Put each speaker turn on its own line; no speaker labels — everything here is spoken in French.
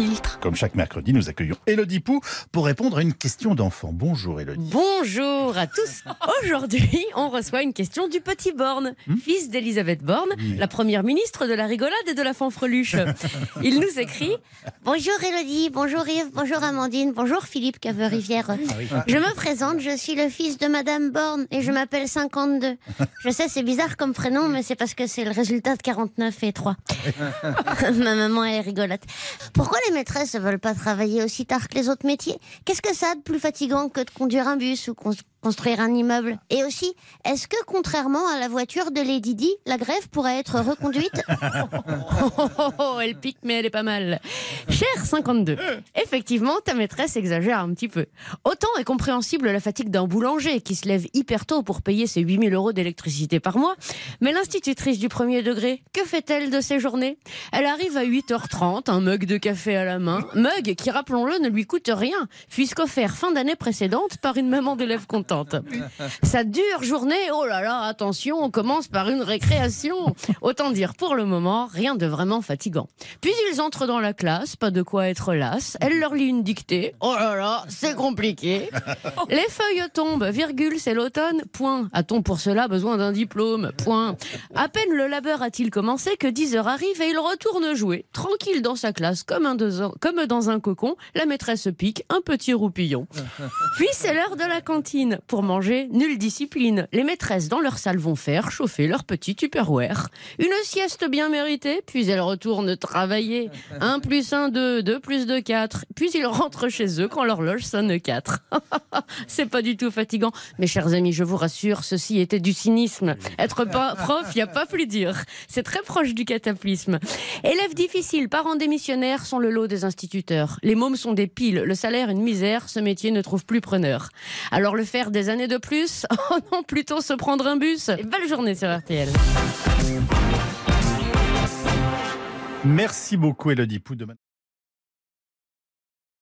Filtre.
Comme chaque mercredi, nous accueillons Elodie Pou pour répondre à une question d'enfant. Bonjour Elodie.
Bonjour à tous. Aujourd'hui, on reçoit une question du petit Borne, fils d'Elisabeth Borne, la première ministre de la rigolade et de la fanfreluche. Il nous écrit
Bonjour Elodie, bonjour Yves, bonjour Amandine, bonjour Philippe Cave-Rivière. Je me présente, je suis le fils de Madame Borne et je m'appelle 52. Je sais, c'est bizarre comme prénom, mais c'est parce que c'est le résultat de 49 et 3. Ma maman, elle est rigolote. Pourquoi les maîtresses ne veulent pas travailler aussi tard que les autres métiers? Qu'est-ce que ça a de plus fatigant que de conduire un bus ou cons- construire un immeuble Et aussi, est-ce que contrairement à la voiture de Lady Di, la grève pourrait être reconduite
oh, oh, oh, elle pique, mais elle est pas mal. Cher 52, effectivement, ta maîtresse exagère un petit peu. Autant est compréhensible la fatigue d'un boulanger qui se lève hyper tôt pour payer ses 8000 euros d'électricité par mois, mais l'institutrice du premier degré, que fait-elle de ses journées? Elle arrive à 8h30, un mug de café à la main, mug qui, rappelons-le, ne lui coûte rien, puisqu'offert fin d'année précédente par une maman d'élève Sa dure journée, oh là là, attention, on commence par une récréation. Autant dire pour le moment, rien de vraiment fatigant. Puis ils entrent dans la classe, pas de quoi être las. Elle leur lit une dictée. Oh là là, c'est compliqué. Les feuilles tombent, virgule, c'est l'automne, point. A-t-on pour cela besoin d'un diplôme Point. À peine le labeur a-t-il commencé que 10 heures arrivent et il retourne jouer, tranquille dans sa classe, comme dans un cocon. La maîtresse pique, un petit roupillon. Puis c'est l'heure de la cantine. Pour manger, nulle discipline. Les maîtresses dans leur salle vont faire chauffer leur petit tupperware. Une sieste bien méritée, puis elles retournent travailler. 1 plus 1, 2, 2 plus 2, 4. Puis ils rentrent chez eux quand l'horloge sonne 4. C'est pas du tout fatigant. Mes chers amis, je vous rassure, ceci était du cynisme. Être pas prof, il n'y a pas plus dur. C'est très proche du cataplisme. Élèves difficiles, parents démissionnaires sont le lot des instituteurs. Les mômes sont des piles, le salaire une misère, ce métier ne trouve plus preneur. Alors le faire des années de plus Oh non, plutôt se prendre un bus. Et belle journée sur RTL.
Merci beaucoup Elodie Pou.